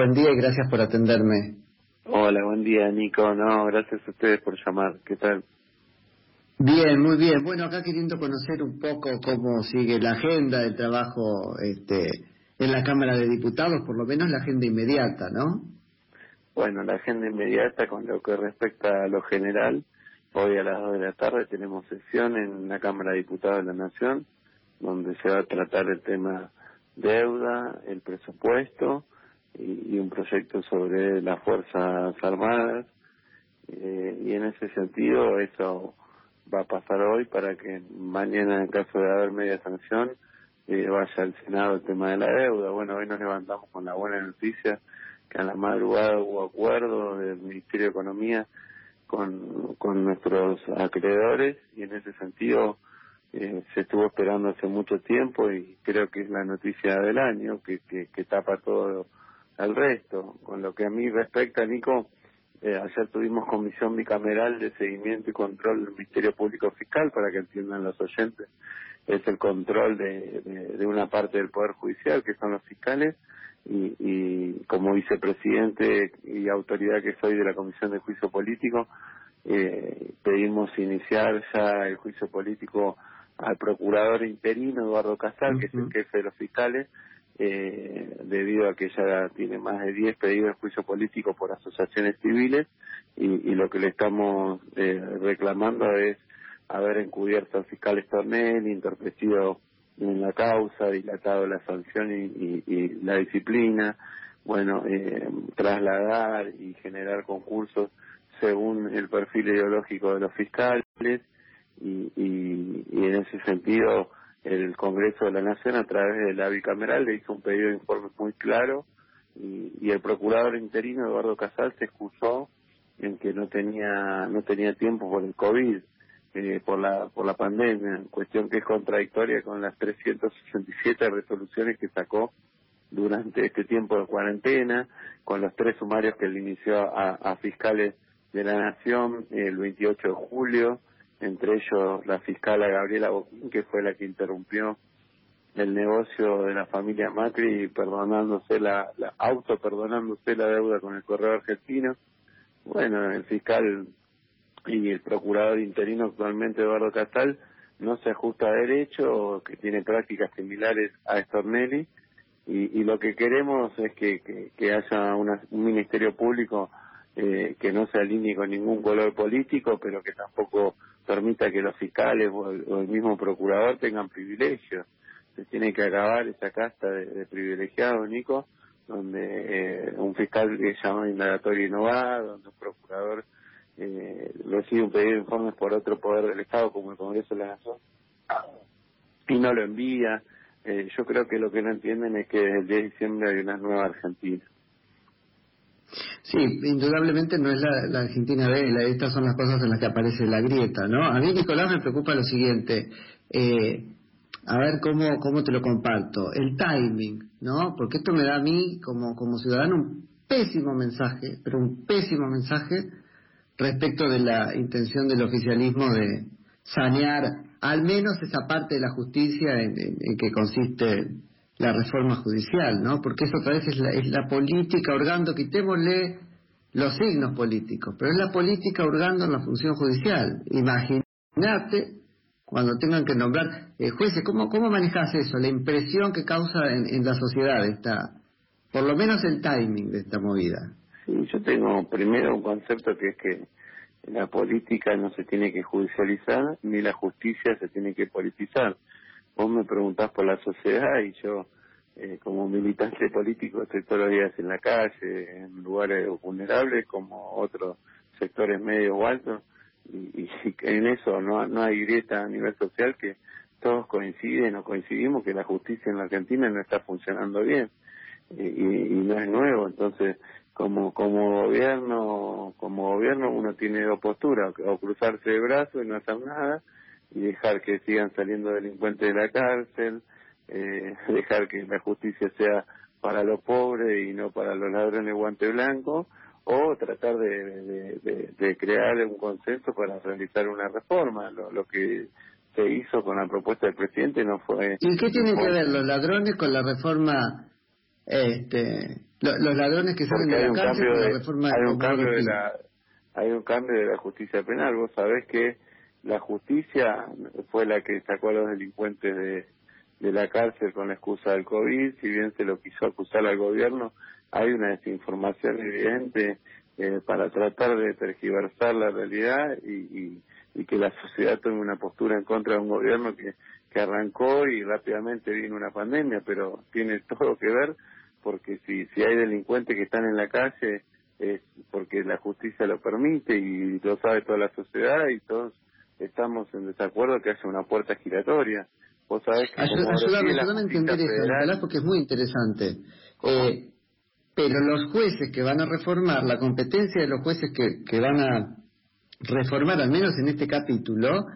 Buen día y gracias por atenderme. Hola, buen día, Nico. No, gracias a ustedes por llamar. ¿Qué tal? Bien, muy bien. Bueno, acá queriendo conocer un poco cómo sigue la agenda del trabajo este, en la Cámara de Diputados, por lo menos la agenda inmediata, ¿no? Bueno, la agenda inmediata con lo que respecta a lo general, hoy a las 2 de la tarde tenemos sesión en la Cámara de Diputados de la Nación, donde se va a tratar el tema deuda, el presupuesto y, un proyecto sobre las Fuerzas Armadas. Eh, y en ese sentido, eso va a pasar hoy para que mañana, en caso de haber media sanción, eh, vaya al Senado el tema de la deuda. Bueno, hoy nos levantamos con la buena noticia que a la madrugada hubo acuerdo del Ministerio de Economía con, con nuestros acreedores y en ese sentido eh, se estuvo esperando hace mucho tiempo y creo que es la noticia del año que, que, que tapa todo el resto. Con lo que a mí respecta, Nico, eh, ayer tuvimos comisión bicameral de seguimiento y control del Ministerio Público Fiscal, para que entiendan los oyentes. Es el control de, de, una parte del Poder Judicial, que son los fiscales, y, y, como vicepresidente y autoridad que soy de la Comisión de Juicio Político, eh, pedimos iniciar ya el juicio político al procurador interino Eduardo Casal, que es el jefe de los fiscales, eh, debido a que ya tiene más de 10 pedidos de juicio político por asociaciones civiles y, lo que le estamos eh, reclamando es haber encubierto al fiscal Estornel, interpretido en la causa, dilatado la sanción y, la disciplina, bueno, eh, trasladar y generar concursos según el perfil ideológico de los fiscales y, y en ese sentido el Congreso de la Nación a través de la bicameral le hizo un pedido de informe muy claro y, el procurador interino Eduardo Casal se excusó en que no tenía no tenía tiempo por el COVID eh, por la por la pandemia cuestión que es contradictoria con las 367 resoluciones que sacó durante este tiempo de cuarentena con los tres sumarios que le inició a fiscales de la nación el 28 de julio entre ellos la fiscal Gabriela Boquín, que fue la que interrumpió el negocio de la familia Macri perdonándose la, auto perdonándose la deuda con el correo argentino. Bueno, el fiscal y el procurador interino actualmente Eduardo Castal no se ajusta a derecho, que tiene prácticas similares a Stornelli y, y lo que queremos es que, que, que haya una, un ministerio público eh, que no se alinee con ningún color político, pero que tampoco permita que los fiscales o el, mismo procurador tengan privilegios. Se tiene que acabar esa casta de, privilegiados, Nico, donde eh, un fiscal es llamado indagatorio innovado, donde un procurador eh, recibe un pedido de informes por otro poder del Estado, como el Congreso de la Nación, y no lo envía. Eh, yo creo que lo que no entienden es que el 10 de diciembre hay una nueva Argentina. Sí, indudablemente no es la, Argentina B, estas son las cosas en las que aparece la grieta, ¿no? A mí, Nicolás, me preocupa lo siguiente, eh, a ver cómo, cómo te lo comparto, el timing, ¿no? Porque esto me da a mí, como, como ciudadano, un pésimo mensaje, pero un pésimo mensaje respecto de la intención del oficialismo de sanear al menos esa parte de la justicia en que consiste la reforma judicial, ¿no? Porque eso otra vez es la, es la política hurgando, quitémosle los signos políticos, pero es la política hurgando en la función judicial. Imagínate cuando tengan que nombrar eh, jueces, ¿cómo, ¿cómo manejas eso? La impresión que causa en, la sociedad esta, por lo menos el timing de esta movida. Sí, yo tengo primero un concepto que es que la política no se tiene que judicializar ni la justicia se tiene que politizar vos me preguntás por la sociedad y yo eh, como militante político estoy todos los días en la calle, en lugares vulnerables como otros sectores medios o altos y, en eso no, no hay grieta a nivel social que todos coinciden o coincidimos que la justicia en la Argentina no está funcionando bien y, y no es nuevo. Entonces como como gobierno como gobierno uno tiene dos posturas o cruzarse de brazos y no hacer nada y dejar que sigan saliendo delincuentes de la cárcel, eh, dejar que la justicia sea para los pobres y no para los ladrones guante blanco, o tratar de, de, crear un consenso para realizar una reforma. Lo, lo, que se hizo con la propuesta del presidente no fue... ¿Y qué tienen que ver los ladrones con la reforma este, los ladrones que salen de la cárcel la reforma hay un cambio de la hay un cambio de la justicia penal. Vos sabés que la justicia fue la que sacó a los delincuentes de, la cárcel con la excusa del COVID, si bien se lo quiso acusar al gobierno, hay una desinformación evidente eh, para tratar de tergiversar la realidad y, y, que la sociedad tome una postura en contra de un gobierno que, que arrancó y rápidamente vino una pandemia, pero tiene todo que ver porque si, si hay delincuentes que están en la calle es porque la justicia lo permite y lo sabe toda la sociedad y todos estamos en desacuerdo que haya una puerta giratoria. Vos sabés que ayúdame, a entender eso, porque es muy interesante. Eh, pero los jueces que van a reformar, la competencia de los jueces que, que van a reformar, al menos en este capítulo,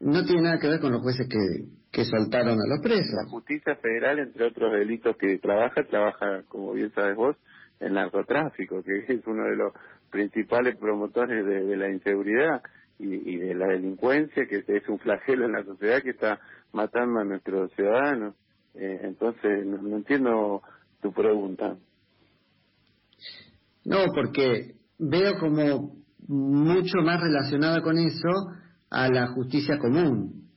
no tiene nada que ver con los jueces que, que soltaron a los presos. La justicia federal, entre otros delitos que trabaja, trabaja, como bien sabes vos, en narcotráfico, que es uno de los principales promotores de la inseguridad y, de la delincuencia, que es un flagelo en la sociedad que está matando a nuestros ciudadanos. Eh, entonces, no, entiendo tu pregunta. No, porque veo como mucho más relacionada con eso a la justicia común.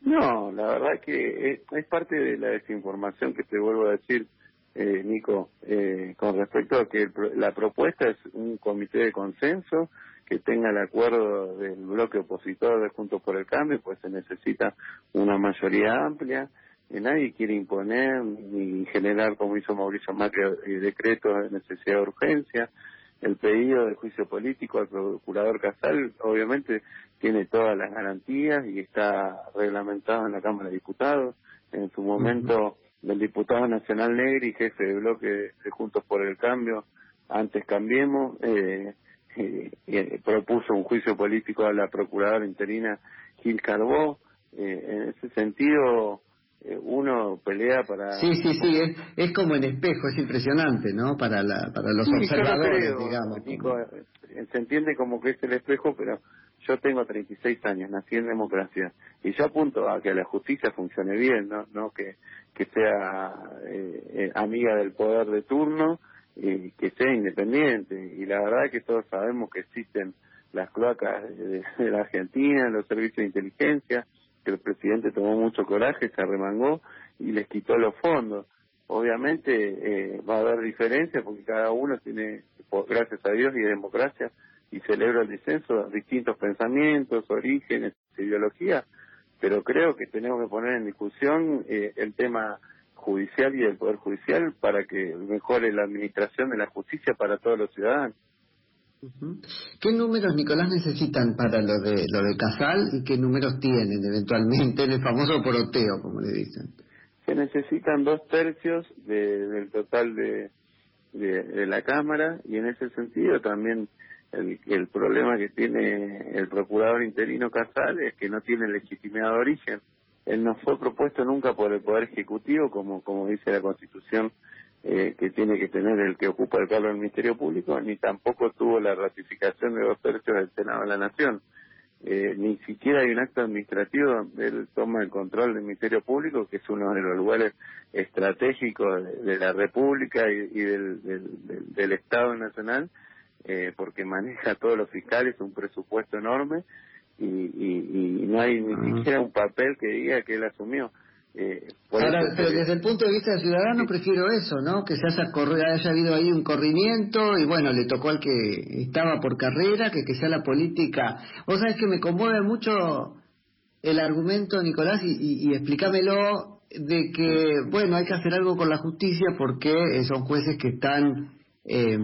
No, la verdad que es, es parte de la desinformación que te vuelvo a decir, eh, Nico, eh, con respecto a que la propuesta es un comité de consenso que tenga el acuerdo del bloque opositor de Juntos por el Cambio, pues se necesita una mayoría amplia. Y nadie quiere imponer ni generar, como hizo Mauricio Macri, eh, decretos de necesidad de urgencia. El pedido del juicio político al procurador Casal, obviamente, tiene todas las garantías y está reglamentado en la Cámara de Diputados. En su momento, el diputado nacional Negri, jefe de bloque de Juntos por el Cambio, antes cambiemos, eh, eh, propuso un juicio político a la procuradora interina Gil Carbó. Eh, en ese sentido, eh, uno pelea para... Sí, sí, sí, es, es, como en espejo, es impresionante, ¿no? Para, la, para los observadores, digamos. Eh, se entiende como que es el espejo, pero yo tengo 36 años, nací en democracia, y yo apunto a que la justicia funcione bien, no, no que, que sea eh, amiga del poder de turno, y que sea independiente. Y la verdad es que todos sabemos que existen las cloacas de, la Argentina, los servicios de inteligencia, que el presidente tomó mucho coraje, se arremangó y les quitó los fondos. Obviamente eh, va a haber diferencias porque cada uno tiene, gracias a Dios y democracia, y celebra el disenso, distintos pensamientos, orígenes, ideologías, pero creo que tenemos que poner en discusión eh, el tema judicial y del Poder Judicial para que mejore la administración de la justicia para todos los ciudadanos. ¿Qué números, Nicolás, necesitan para lo de lo de Casal y qué números tienen eventualmente en el famoso poroteo, como le dicen? Se necesitan dos tercios del total de, de, la Cámara y en ese sentido también el, el problema que tiene el procurador interino Casal es que no tiene legitimidad de origen él no fue propuesto nunca por el Poder Ejecutivo, como, como dice la Constitución, eh, que tiene que tener el que ocupa el cargo del Ministerio Público, ni tampoco tuvo la ratificación de dos tercios del Senado de la Nación. Eh, ni siquiera hay un acto administrativo donde él toma el control del Ministerio Público, que es uno de los lugares estratégicos de, la República y, del, del, Estado Nacional, eh, porque maneja a todos los fiscales un presupuesto enorme y, y, no hay ni siquiera un papel que diga que él asumió. Eh, Ahora, pero desde el punto de vista del ciudadano prefiero eso, ¿no? Que se haya, haya habido ahí un corrimiento y bueno, le tocó al que estaba por carrera, que, que sea la política. Vos sabés que me conmueve mucho el argumento, Nicolás, y, y, explícamelo de que, bueno, hay que hacer algo con la justicia porque son jueces que están... Eh,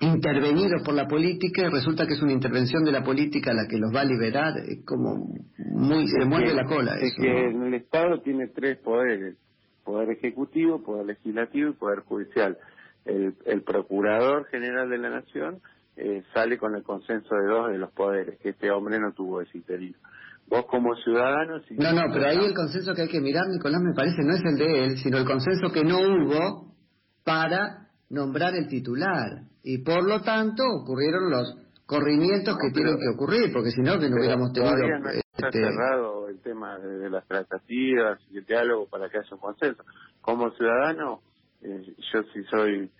intervenidos por la política y resulta que es una intervención de la política la que los va a liberar, es como muy, se mueve la cola. Es que el Estado tiene tres poderes, poder ejecutivo, poder legislativo y poder judicial. El, el procurador general de la nación eh, sale con el consenso de dos de los poderes, que este hombre no tuvo ese interino. Vos como ciudadano... no, no, pero ahí el consenso que hay que mirar, Nicolás, me parece, no es el de él, sino el consenso que no hubo para nombrar el titular y por lo tanto ocurrieron los corrimientos que tienen que ocurrir, porque si no, que no hubiéramos tenido... No está este, cerrado el tema de, las tratativas y el diálogo para que haya un consenso. Como ciudadano, eh, yo si soy,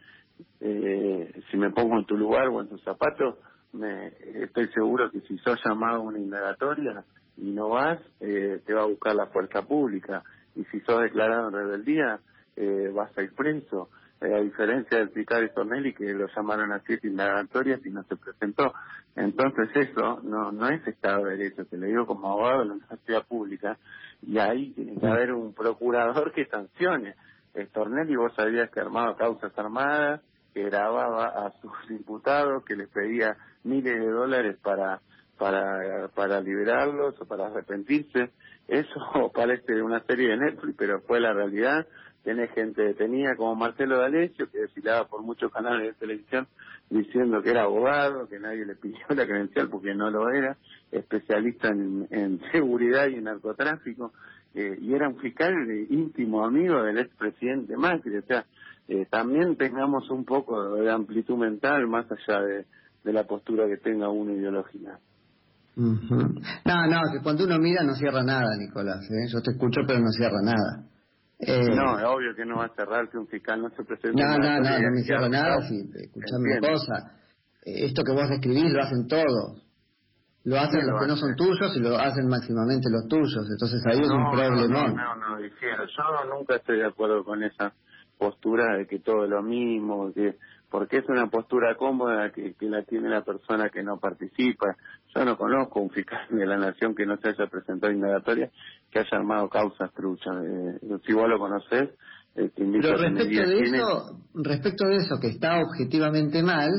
eh, si me pongo en tu lugar o en tu zapato, me, estoy seguro que si sos llamado a una indagatoria y no vas, eh, te va a buscar la fuerza pública. Y si sos declarado en rebeldía, eh, vas a ir preso. Eh, a diferencia del fiscal Tornelli que lo llamaron a siete indagatorias y no se presentó. Entonces eso no no es Estado de Derecho, te lo digo como abogado de la universidad pública, y ahí tiene que haber un procurador que sancione. Tornelli vos sabías que armaba causas armadas, que grababa a sus diputados, que les pedía miles de dólares para para para liberarlos o para arrepentirse. Eso parece una serie de Netflix, pero fue la realidad tenés gente detenida como Marcelo D'Alessio, que desfilaba por muchos canales de televisión diciendo que era abogado, que nadie le pidió la credencial porque no lo era, especialista en, seguridad y en narcotráfico, eh, y era un fiscal íntimo amigo del expresidente Macri, o sea, eh, también tengamos un poco de amplitud mental más allá de, la postura que tenga uno ideológica. No, no, que cuando uno mira no cierra nada, Nicolás. ¿eh? Yo te escucho, pero no cierra nada. Eh, no, es obvio que no va a cerrar que un fiscal no se presente. No, no, no, no me cierro nada. Sí, escuchame una cosa. Eh, esto que vos describís lo hacen todos. Lo hacen los que no son tuyos y lo hacen máximamente los tuyos. Entonces ahí es un problema. No, no, no, difiero. Yo nunca estoy de acuerdo con esa postura de que todo es lo mismo, que porque es una postura cómoda que, que la tiene la persona que no participa. Yo no conozco un fiscal de la nación que no se haya presentado indagatoria que haya armado causas truchas. Eh, si vos lo conocés, eh, te invito Pero respecto de eso, respecto de eso que está objetivamente mal,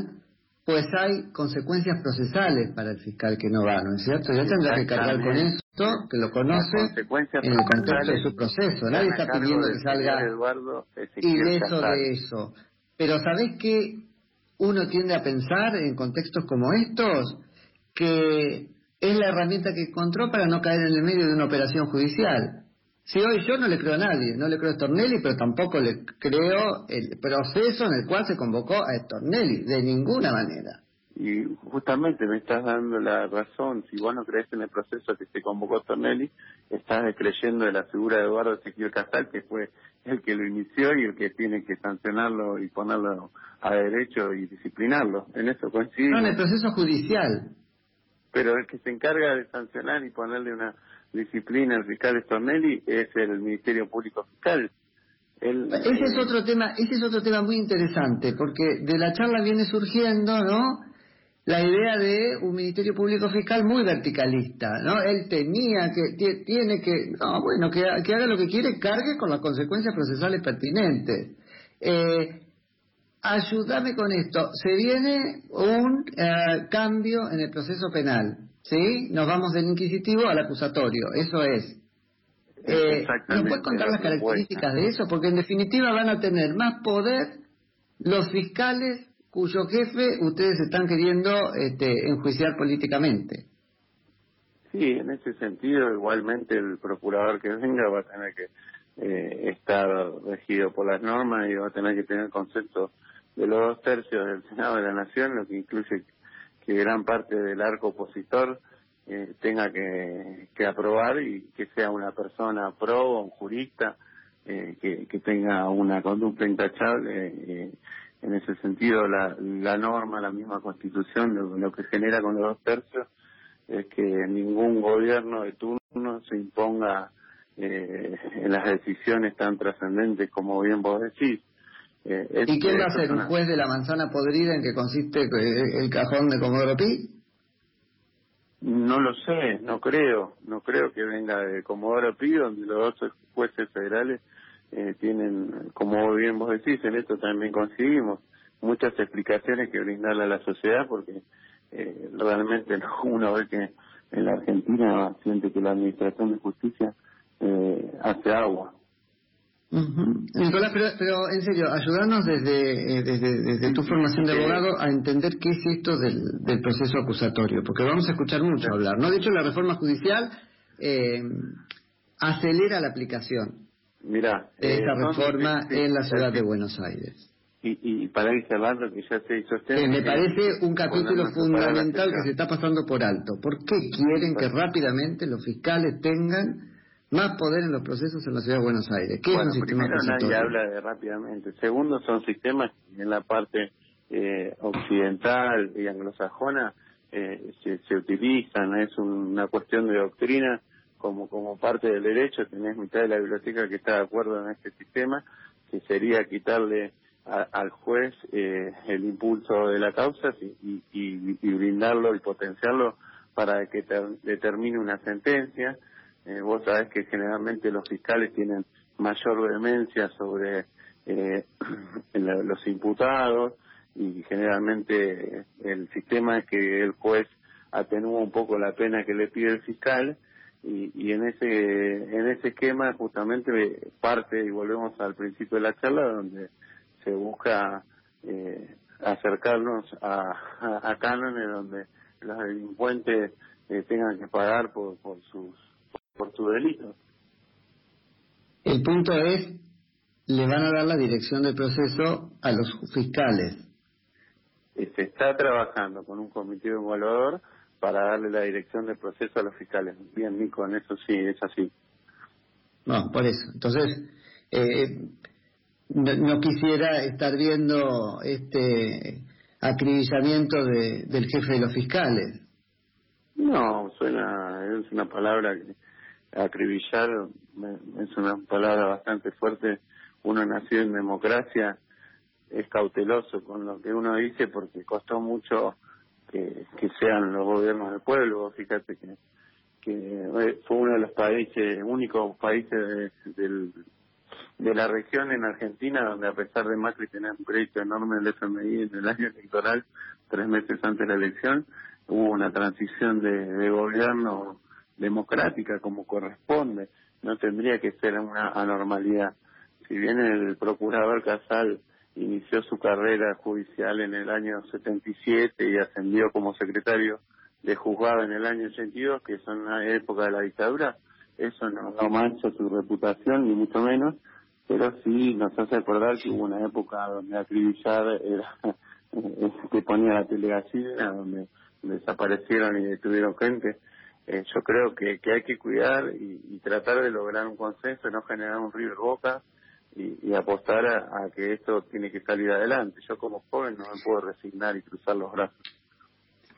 pues hay consecuencias procesales para el fiscal que no va, ¿no es cierto? Ya tendrá que cargar con esto, que lo conoce en el contexto de su proceso. Nadie está pidiendo que salga ileso de eso. Pero ¿sabés qué uno tiende a pensar en contextos como estos? Que es la herramienta que encontró para no caer en el medio de una operación judicial. Si hoy yo no le creo a nadie, no le creo a Stornelli, pero tampoco le creo el proceso en el cual se convocó a Stornelli, de ninguna manera. Y justamente me estás dando la razón, si vos no crees en el proceso que se convocó a Stornelli, estás creyendo de la figura de Eduardo Ezequiel Casal, que fue el que lo inició y el que tiene que sancionarlo y ponerlo a derecho y disciplinarlo. En eso coincide. No, en el proceso judicial. Pero el que se encarga de sancionar y ponerle una disciplina al fiscal Stornelli es el Ministerio Público Fiscal. ese es otro tema, ese es otro tema muy interesante, porque de la charla viene surgiendo, ¿no? la idea de un Ministerio Público Fiscal muy verticalista, ¿no? Él tenía que, tiene que, no, bueno, que, haga lo que quiere, cargue con las consecuencias procesales pertinentes. Eh, ayúdame con esto. Se viene un eh, cambio en el proceso penal, ¿sí? Nos vamos del inquisitivo al acusatorio, eso es. Eh, ¿Nos puedes contar las características de eso? Porque en definitiva van a tener más poder los fiscales cuyo jefe ustedes están queriendo este, enjuiciar políticamente. Sí, en ese sentido, igualmente el procurador que venga va a tener que eh, estar regido por las normas y va a tener que tener concepto de los dos tercios del Senado de la Nación, lo que incluye que gran parte del arco opositor eh, tenga que, aprobar y que sea una persona pro, un jurista, eh, que, tenga una conducta intachable eh, en ese sentido la, la norma, la misma constitución, lo, que genera con los dos tercios es que ningún gobierno de turno se imponga eh, en las decisiones tan trascendentes como bien vos decís. Eh, ¿Y quién va a ser un juez de la manzana podrida en que consiste eh, el cajón de Comodoro Pi? No lo sé, no creo, no creo que venga de Comodoro Pi, donde los dos jueces federales eh, tienen, como bien vos decís, en esto también conseguimos muchas explicaciones que brindarle a la sociedad porque eh, realmente uno ve que en la Argentina siente que la Administración de Justicia eh, hace agua. Nicolás, pero, en serio, ayudarnos desde, desde, desde, tu formación de abogado a entender qué es esto del, del proceso acusatorio, porque vamos a escuchar mucho hablar, ¿no? De hecho, la reforma judicial acelera la aplicación Mira, de esta eh, reforma en la ciudad de Buenos Aires. Y, y para ir cerrando, que ya se hizo usted... me parece un capítulo fundamental que se está pasando por alto. ¿Por qué quieren que rápidamente los fiscales tengan más poder en los procesos en la ciudad de Buenos Aires. ¿Qué es un sistema primero nadie habla de rápidamente. Segundo, son sistemas en la parte eh, occidental y anglosajona eh, se, se utilizan, es una cuestión de doctrina como como parte del derecho, tenés mitad de la biblioteca que está de acuerdo en este sistema, que sería quitarle al juez eh, el impulso de la causa y, y, y, brindarlo y potenciarlo para que determine una sentencia. Eh, vos sabés que generalmente los fiscales tienen mayor vehemencia sobre eh, los imputados y generalmente el sistema es que el juez atenúa un poco la pena que le pide el fiscal y, y en ese en ese esquema justamente parte y volvemos al principio de la charla donde se busca eh, acercarnos a, a, cánones donde los delincuentes eh, tengan que pagar por, por sus por su delito. El punto es, le van a dar la dirección del proceso a los fiscales. Se está trabajando con un comité evaluador para darle la dirección del proceso a los fiscales. Bien, Nico, en eso sí, es así. No, por eso. Entonces, eh, no, quisiera estar viendo este acribillamiento de, del jefe de los fiscales. No, suena, es una palabra que acribillar es una palabra bastante fuerte. Uno nació en democracia, es cauteloso con lo que uno dice porque costó mucho que, sean los gobiernos del pueblo. Fíjate que, que fue uno de los países, únicos países del de la región en Argentina, donde a pesar de Macri tener un crédito enorme del FMI en el año electoral, tres meses antes de la elección, hubo una transición de, gobierno democrática como corresponde. No tendría que ser una anormalidad. Si bien el procurador Casal inició su carrera judicial en el año 77 y ascendió como secretario de juzgado en el año 82, que son la época de la dictadura, eso no, no mancha su reputación, ni mucho menos, pero sí nos hace acordar que hubo una época donde acribillar era que ponía la telegacina, donde desaparecieron y detuvieron gente. Eh, yo creo que, que hay que cuidar y, tratar de lograr un consenso, no generar un río boca y, y apostar a, que esto tiene que salir adelante. Yo como joven no me puedo resignar y cruzar los brazos.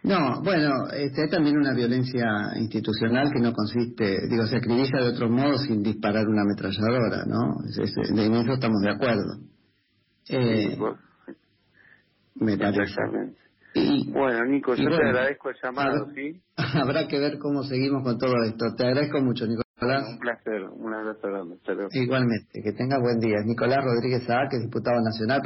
No, bueno, este, hay también una violencia institucional que no consiste, digo, se acribilla de otro modo sin disparar una ametralladora, ¿no? en eso estamos de acuerdo. Eh, me parece. Y, bueno, Nico, yo te agradezco el llamado, ¿sí? Habrá que ver cómo seguimos con todo esto. Te agradezco mucho, Nicolás. Un placer, un abrazo grande. Igualmente, que tenga buen día. Nicolás Rodríguez Saá, que es diputado nacional.